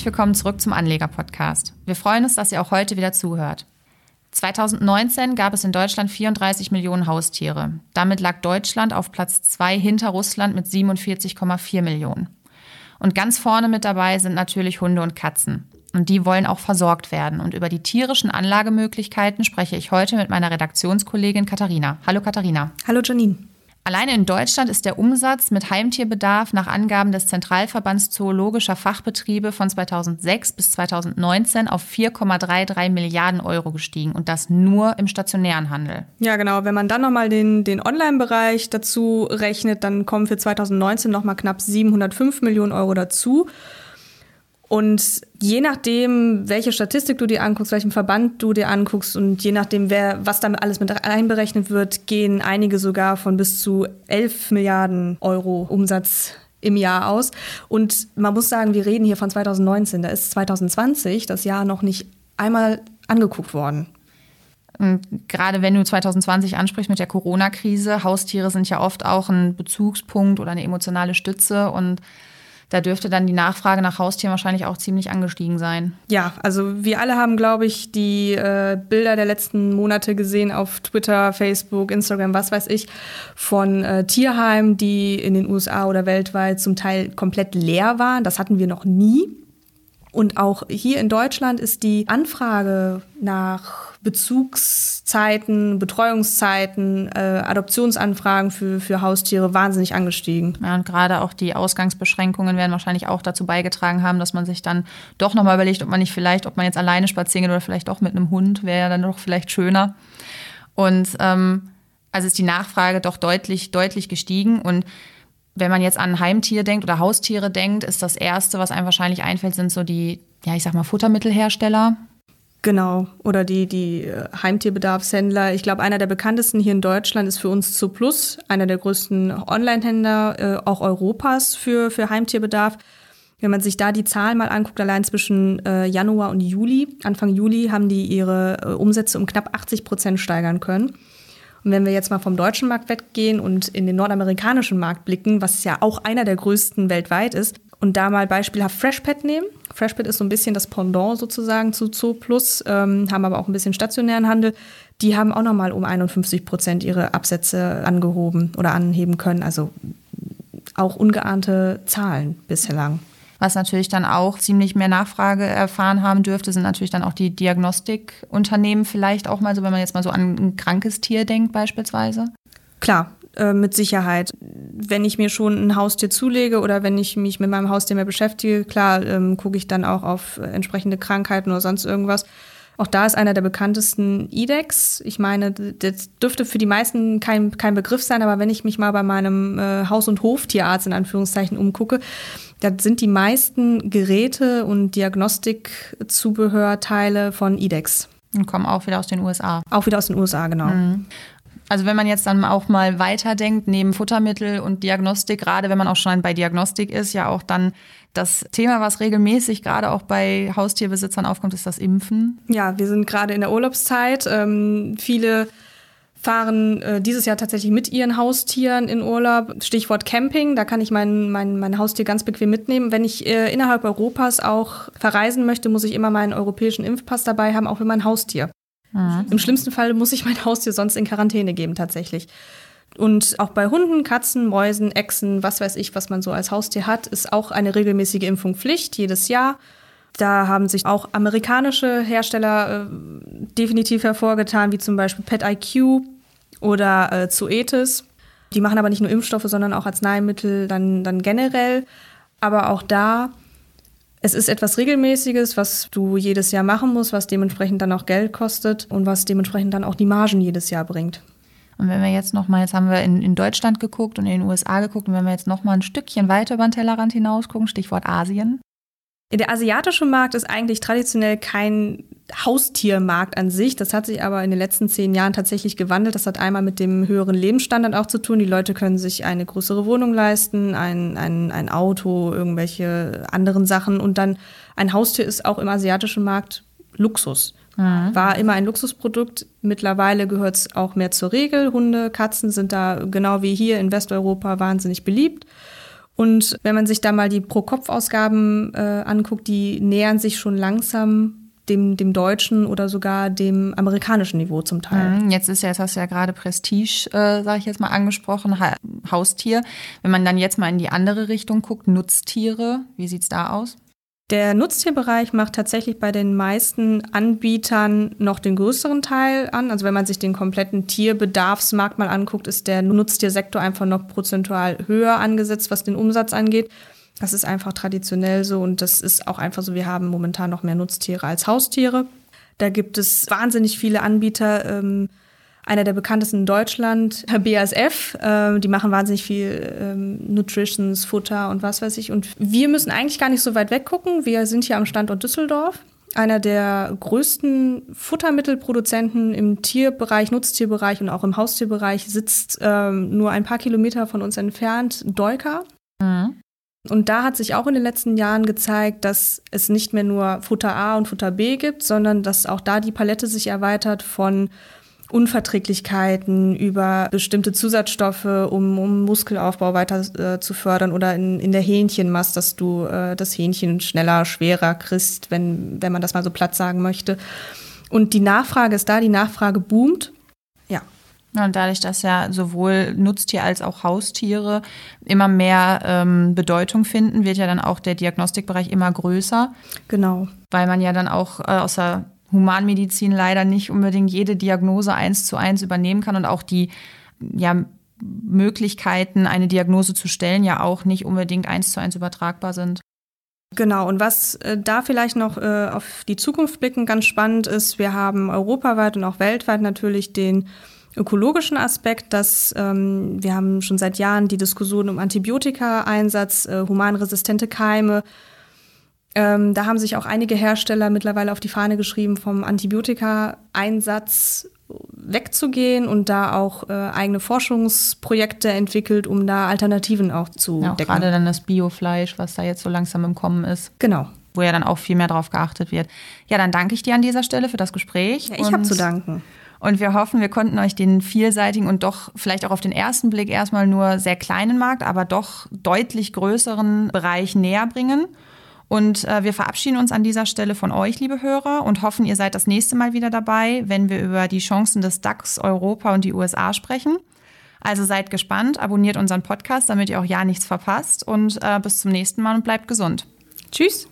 Herzlich willkommen zurück zum Anleger-Podcast. Wir freuen uns, dass ihr auch heute wieder zuhört. 2019 gab es in Deutschland 34 Millionen Haustiere. Damit lag Deutschland auf Platz 2 hinter Russland mit 47,4 Millionen. Und ganz vorne mit dabei sind natürlich Hunde und Katzen. Und die wollen auch versorgt werden. Und über die tierischen Anlagemöglichkeiten spreche ich heute mit meiner Redaktionskollegin Katharina. Hallo Katharina. Hallo Janine. Alleine in Deutschland ist der Umsatz mit Heimtierbedarf nach Angaben des Zentralverbands Zoologischer Fachbetriebe von 2006 bis 2019 auf 4,33 Milliarden Euro gestiegen und das nur im stationären Handel. Ja, genau. Wenn man dann nochmal den, den Online-Bereich dazu rechnet, dann kommen für 2019 nochmal knapp 705 Millionen Euro dazu. Und je nachdem, welche Statistik du dir anguckst, welchen Verband du dir anguckst und je nachdem, wer, was damit alles mit einberechnet wird, gehen einige sogar von bis zu 11 Milliarden Euro Umsatz im Jahr aus. Und man muss sagen, wir reden hier von 2019. Da ist 2020 das Jahr noch nicht einmal angeguckt worden. Und gerade wenn du 2020 ansprichst mit der Corona-Krise, Haustiere sind ja oft auch ein Bezugspunkt oder eine emotionale Stütze und da dürfte dann die Nachfrage nach Haustieren wahrscheinlich auch ziemlich angestiegen sein. Ja, also wir alle haben, glaube ich, die äh, Bilder der letzten Monate gesehen auf Twitter, Facebook, Instagram, was weiß ich, von äh, Tierheimen, die in den USA oder weltweit zum Teil komplett leer waren. Das hatten wir noch nie. Und auch hier in Deutschland ist die Anfrage nach Bezugszeiten, Betreuungszeiten, äh, Adoptionsanfragen für, für Haustiere wahnsinnig angestiegen. Ja, und gerade auch die Ausgangsbeschränkungen werden wahrscheinlich auch dazu beigetragen haben, dass man sich dann doch nochmal überlegt, ob man nicht vielleicht, ob man jetzt alleine spazieren geht oder vielleicht auch mit einem Hund, wäre ja dann doch vielleicht schöner. Und ähm, also ist die Nachfrage doch deutlich, deutlich gestiegen und wenn man jetzt an Heimtier denkt oder Haustiere denkt, ist das Erste, was einem wahrscheinlich einfällt, sind so die, ja, ich sag mal, Futtermittelhersteller. Genau, oder die, die äh, Heimtierbedarfshändler. Ich glaube, einer der bekanntesten hier in Deutschland ist für uns Zooplus, einer der größten Online-Händler äh, auch Europas für, für Heimtierbedarf. Wenn man sich da die Zahlen mal anguckt, allein zwischen äh, Januar und Juli, Anfang Juli, haben die ihre äh, Umsätze um knapp 80 Prozent steigern können. Und wenn wir jetzt mal vom deutschen Markt weggehen und in den nordamerikanischen Markt blicken, was ja auch einer der größten weltweit ist, und da mal beispielhaft Freshpet nehmen. Freshpet ist so ein bisschen das Pendant sozusagen zu Zoo Plus, ähm, haben aber auch ein bisschen stationären Handel. Die haben auch nochmal um 51 Prozent ihre Absätze angehoben oder anheben können. Also auch ungeahnte Zahlen bislang. Was natürlich dann auch ziemlich mehr Nachfrage erfahren haben dürfte, sind natürlich dann auch die Diagnostikunternehmen vielleicht auch mal so, wenn man jetzt mal so an ein krankes Tier denkt beispielsweise. Klar, äh, mit Sicherheit. Wenn ich mir schon ein Haustier zulege oder wenn ich mich mit meinem Haustier mehr beschäftige, klar, ähm, gucke ich dann auch auf entsprechende Krankheiten oder sonst irgendwas. Auch da ist einer der bekanntesten IDEX. Ich meine, das dürfte für die meisten kein, kein Begriff sein, aber wenn ich mich mal bei meinem äh, Haus- und Hoftierarzt in Anführungszeichen umgucke, da sind die meisten Geräte und Diagnostikzubehörteile von IDEX. Und kommen auch wieder aus den USA. Auch wieder aus den USA, genau. Mhm. Also wenn man jetzt dann auch mal weiterdenkt, neben Futtermittel und Diagnostik, gerade wenn man auch schon bei Diagnostik ist, ja auch dann das Thema, was regelmäßig gerade auch bei Haustierbesitzern aufkommt, ist das Impfen. Ja, wir sind gerade in der Urlaubszeit. Ähm, viele fahren äh, dieses Jahr tatsächlich mit ihren Haustieren in Urlaub. Stichwort Camping, da kann ich mein, mein, mein Haustier ganz bequem mitnehmen. Wenn ich äh, innerhalb Europas auch verreisen möchte, muss ich immer meinen europäischen Impfpass dabei haben, auch für mein Haustier. Mhm. Im schlimmsten Fall muss ich mein Haustier sonst in Quarantäne geben, tatsächlich. Und auch bei Hunden, Katzen, Mäusen, Echsen, was weiß ich, was man so als Haustier hat, ist auch eine regelmäßige Impfung Pflicht, jedes Jahr. Da haben sich auch amerikanische Hersteller äh, definitiv hervorgetan, wie zum Beispiel PetIQ oder äh, Zoetis. Die machen aber nicht nur Impfstoffe, sondern auch Arzneimittel dann, dann generell. Aber auch da es ist etwas Regelmäßiges, was du jedes Jahr machen musst, was dementsprechend dann auch Geld kostet und was dementsprechend dann auch die Margen jedes Jahr bringt. Und wenn wir jetzt nochmal, jetzt haben wir in, in, Deutschland geguckt und in den USA geguckt, und wenn wir jetzt nochmal ein Stückchen weiter über den Tellerrand hinaus gucken, Stichwort Asien. Der asiatische Markt ist eigentlich traditionell kein Haustiermarkt an sich. Das hat sich aber in den letzten zehn Jahren tatsächlich gewandelt. Das hat einmal mit dem höheren Lebensstandard auch zu tun. Die Leute können sich eine größere Wohnung leisten, ein, ein, ein Auto, irgendwelche anderen Sachen. Und dann ein Haustier ist auch im asiatischen Markt Luxus. Mhm. War immer ein Luxusprodukt. Mittlerweile gehört es auch mehr zur Regel. Hunde, Katzen sind da genau wie hier in Westeuropa wahnsinnig beliebt. Und wenn man sich da mal die Pro-Kopf-Ausgaben äh, anguckt, die nähern sich schon langsam dem, dem deutschen oder sogar dem amerikanischen Niveau zum Teil. Mhm, jetzt ist ja, jetzt hast du ja gerade Prestige, äh, sage ich jetzt mal, angesprochen, ha Haustier. Wenn man dann jetzt mal in die andere Richtung guckt, Nutztiere, wie sieht es da aus? Der Nutztierbereich macht tatsächlich bei den meisten Anbietern noch den größeren Teil an. Also wenn man sich den kompletten Tierbedarfsmarkt mal anguckt, ist der Nutztiersektor einfach noch prozentual höher angesetzt, was den Umsatz angeht. Das ist einfach traditionell so und das ist auch einfach so. Wir haben momentan noch mehr Nutztiere als Haustiere. Da gibt es wahnsinnig viele Anbieter. Ähm, einer der bekanntesten in Deutschland, BASF. Äh, die machen wahnsinnig viel ähm, Nutritions, Futter und was weiß ich. Und wir müssen eigentlich gar nicht so weit weggucken. Wir sind hier am Standort Düsseldorf. Einer der größten Futtermittelproduzenten im Tierbereich, Nutztierbereich und auch im Haustierbereich sitzt ähm, nur ein paar Kilometer von uns entfernt, Deuka. Mhm. Und da hat sich auch in den letzten Jahren gezeigt, dass es nicht mehr nur Futter A und Futter B gibt, sondern dass auch da die Palette sich erweitert von Unverträglichkeiten über bestimmte Zusatzstoffe, um, um Muskelaufbau weiter äh, zu fördern oder in, in der Hähnchenmast, dass du äh, das Hähnchen schneller, schwerer kriegst, wenn, wenn man das mal so platt sagen möchte. Und die Nachfrage ist da, die Nachfrage boomt. Ja, und dadurch, dass ja sowohl Nutztier als auch Haustiere immer mehr ähm, Bedeutung finden, wird ja dann auch der Diagnostikbereich immer größer. Genau. Weil man ja dann auch äh, aus der Humanmedizin leider nicht unbedingt jede Diagnose eins zu eins übernehmen kann und auch die ja, Möglichkeiten, eine Diagnose zu stellen, ja auch nicht unbedingt eins zu eins übertragbar sind. Genau, und was äh, da vielleicht noch äh, auf die Zukunft blicken ganz spannend ist, wir haben europaweit und auch weltweit natürlich den ökologischen Aspekt, dass ähm, wir haben schon seit Jahren die Diskussion um Antibiotika-Einsatz, äh, humanresistente Keime. Ähm, da haben sich auch einige Hersteller mittlerweile auf die Fahne geschrieben, vom Antibiotika-Einsatz wegzugehen und da auch äh, eigene Forschungsprojekte entwickelt, um da Alternativen auch zu ja, auch decken. Gerade dann das Biofleisch, was da jetzt so langsam im Kommen ist. Genau. Wo ja dann auch viel mehr drauf geachtet wird. Ja, dann danke ich dir an dieser Stelle für das Gespräch. Ja, ich habe zu danken. Und wir hoffen, wir konnten euch den vielseitigen und doch vielleicht auch auf den ersten Blick erstmal nur sehr kleinen Markt, aber doch deutlich größeren Bereich näher bringen. Und äh, wir verabschieden uns an dieser Stelle von euch, liebe Hörer, und hoffen, ihr seid das nächste Mal wieder dabei, wenn wir über die Chancen des DAX, Europa und die USA sprechen. Also seid gespannt, abonniert unseren Podcast, damit ihr auch ja nichts verpasst und äh, bis zum nächsten Mal und bleibt gesund. Tschüss.